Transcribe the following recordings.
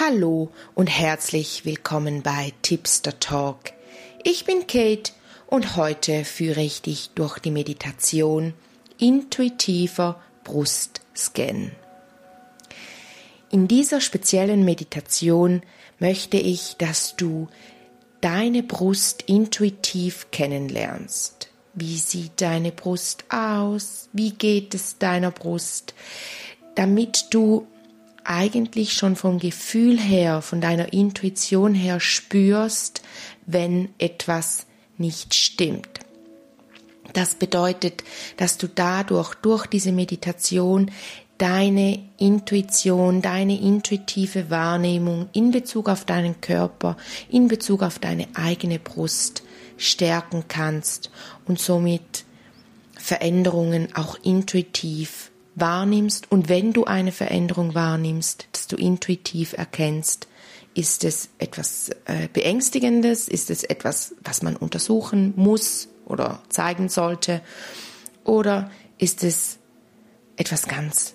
Hallo und herzlich willkommen bei Tipster Talk. Ich bin Kate und heute führe ich dich durch die Meditation intuitiver Brustscan. In dieser speziellen Meditation möchte ich, dass du deine Brust intuitiv kennenlernst. Wie sieht deine Brust aus? Wie geht es deiner Brust? Damit du eigentlich schon vom Gefühl her, von deiner Intuition her spürst, wenn etwas nicht stimmt. Das bedeutet, dass du dadurch, durch diese Meditation, deine Intuition, deine intuitive Wahrnehmung in Bezug auf deinen Körper, in Bezug auf deine eigene Brust stärken kannst und somit Veränderungen auch intuitiv wahrnimmst und wenn du eine Veränderung wahrnimmst, dass du intuitiv erkennst, ist es etwas äh, Beängstigendes, ist es etwas, was man untersuchen muss oder zeigen sollte, oder ist es etwas ganz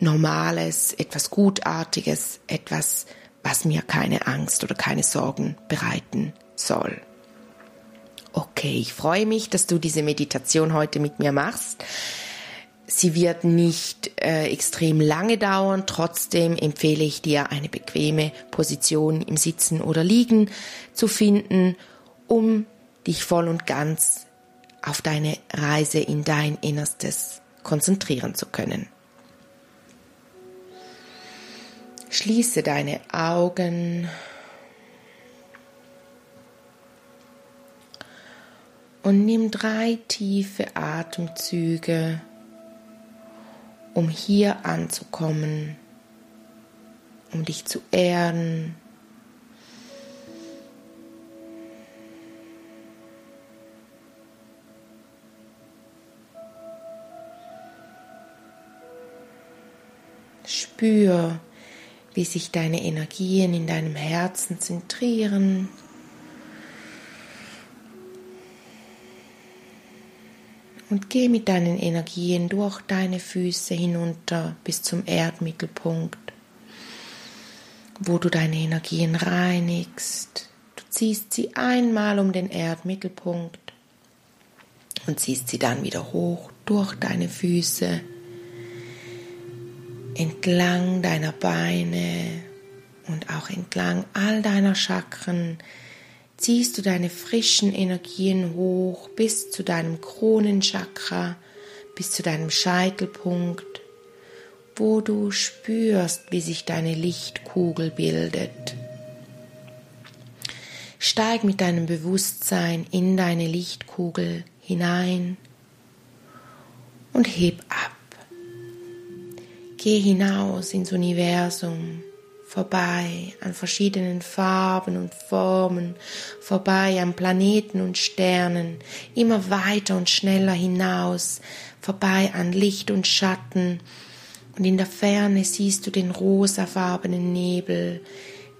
Normales, etwas Gutartiges, etwas, was mir keine Angst oder keine Sorgen bereiten soll. Okay, ich freue mich, dass du diese Meditation heute mit mir machst. Sie wird nicht äh, extrem lange dauern, trotzdem empfehle ich dir eine bequeme Position im Sitzen oder Liegen zu finden, um dich voll und ganz auf deine Reise in dein Innerstes konzentrieren zu können. Schließe deine Augen. Und nimm drei tiefe Atemzüge um hier anzukommen, um dich zu ehren. Spür, wie sich deine Energien in deinem Herzen zentrieren, und geh mit deinen Energien durch deine Füße hinunter bis zum Erdmittelpunkt, wo du deine Energien reinigst. Du ziehst sie einmal um den Erdmittelpunkt und ziehst sie dann wieder hoch durch deine Füße, entlang deiner Beine und auch entlang all deiner Chakren ziehst du deine frischen Energien hoch bis zu deinem Kronenchakra, bis zu deinem Scheitelpunkt, wo du spürst, wie sich deine Lichtkugel bildet. Steig mit deinem Bewusstsein in deine Lichtkugel hinein und heb ab. Geh hinaus ins Universum vorbei an verschiedenen Farben und Formen, vorbei an Planeten und Sternen, immer weiter und schneller hinaus, vorbei an Licht und Schatten, und in der Ferne siehst du den rosafarbenen Nebel.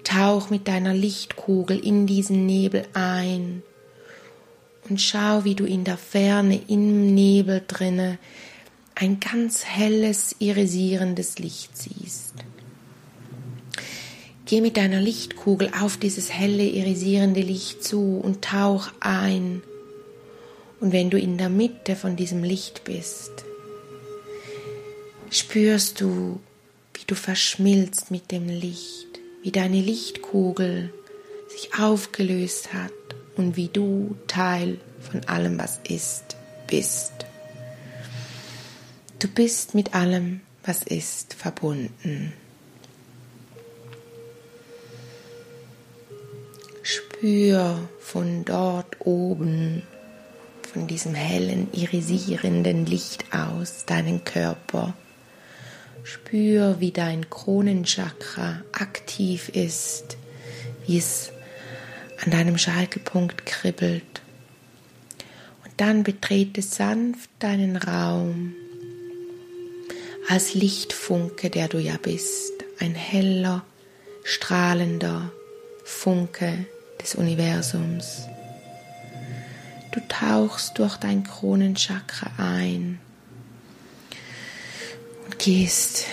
Tauch mit deiner Lichtkugel in diesen Nebel ein und schau, wie du in der Ferne im Nebel drinne ein ganz helles, irisierendes Licht siehst. Geh mit deiner Lichtkugel auf dieses helle, irisierende Licht zu und tauch ein. Und wenn du in der Mitte von diesem Licht bist, spürst du, wie du verschmilzt mit dem Licht, wie deine Lichtkugel sich aufgelöst hat und wie du Teil von allem, was ist, bist. Du bist mit allem, was ist, verbunden. Spür von dort oben, von diesem hellen, irisierenden Licht aus deinen Körper. Spür, wie dein Kronenchakra aktiv ist, wie es an deinem Scheitelpunkt kribbelt. Und dann betrete sanft deinen Raum als Lichtfunke, der du ja bist, ein heller, strahlender Funke des Universums. Du tauchst durch dein Kronenchakra ein und gehst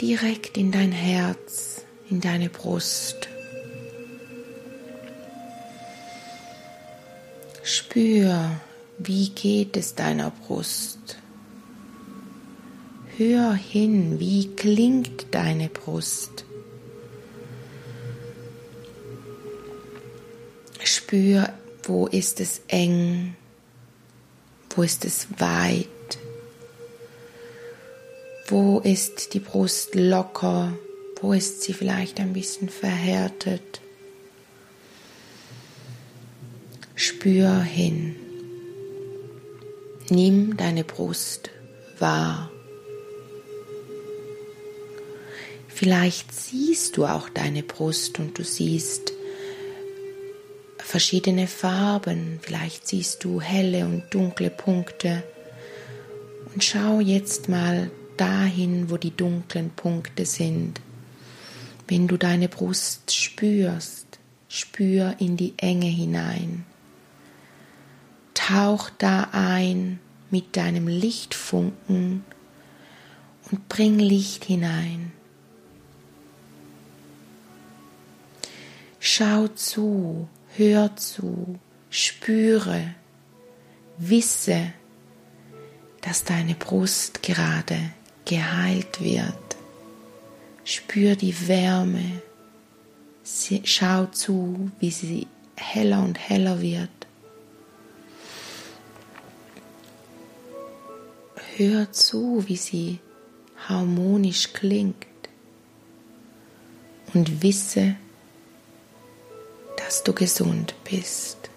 direkt in dein Herz, in deine Brust. Spür, wie geht es deiner Brust. Hör hin, wie klingt deine Brust. Spür, wo ist es eng, wo ist es weit, wo ist die Brust locker, wo ist sie vielleicht ein bisschen verhärtet. Spür hin. Nimm deine Brust wahr. Vielleicht siehst du auch deine Brust und du siehst verschiedene Farben, vielleicht siehst du helle und dunkle Punkte. Und schau jetzt mal dahin, wo die dunklen Punkte sind. Wenn du deine Brust spürst, spür in die Enge hinein. Tauch da ein mit deinem Lichtfunken und bring Licht hinein. Schau zu, hör zu, spüre, wisse, dass deine Brust gerade geheilt wird. Spür die Wärme, schau zu, wie sie heller und heller wird. Hör zu, wie sie harmonisch klingt und wisse, dass du gesund bist.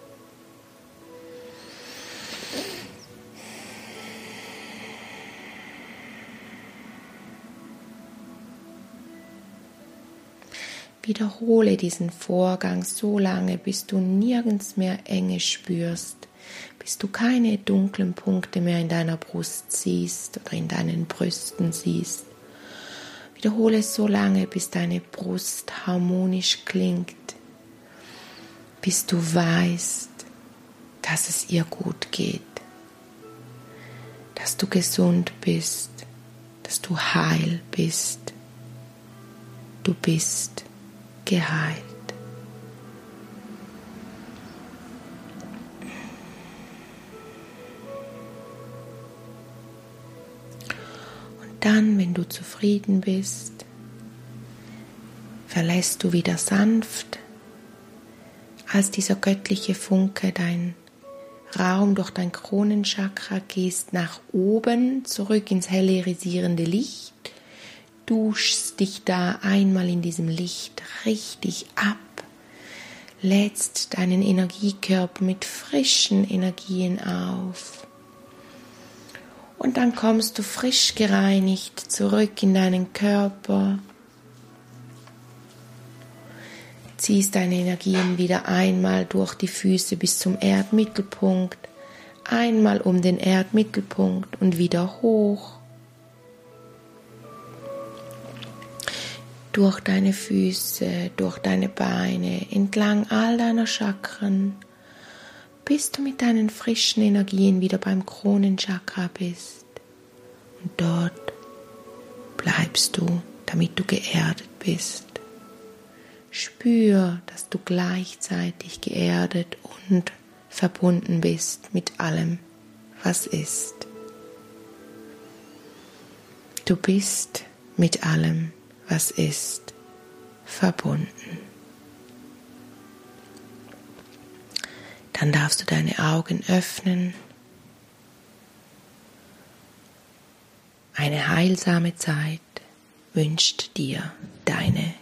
Wiederhole diesen Vorgang so lange, bis du nirgends mehr Enge spürst, bis du keine dunklen Punkte mehr in deiner Brust siehst oder in deinen Brüsten siehst. Wiederhole es so lange, bis deine Brust harmonisch klingt, bis du weißt, dass es ihr gut geht, dass du gesund bist, dass du heil bist. Du bist geheilt. Und dann, wenn du zufrieden bist, verlässt du wieder sanft als dieser göttliche Funke dein Raum durch dein Kronenchakra gehst nach oben zurück ins helle irisierende Licht, duschst dich da einmal in diesem Licht richtig ab, lädst deinen Energiekörper mit frischen Energien auf. Und dann kommst du frisch gereinigt zurück in deinen Körper, ziehst deine Energien wieder einmal durch die Füße bis zum Erdmittelpunkt, einmal um den Erdmittelpunkt und wieder hoch. Durch deine Füße, durch deine Beine, entlang all deiner Chakren, bis du mit deinen frischen Energien wieder beim Kronenchakra bist. Und dort bleibst du, damit du geerdet bist. Spür, dass du gleichzeitig geerdet und verbunden bist mit allem, was ist. Du bist mit allem, was ist, verbunden. Dann darfst du deine Augen öffnen. Eine heilsame Zeit wünscht dir deine.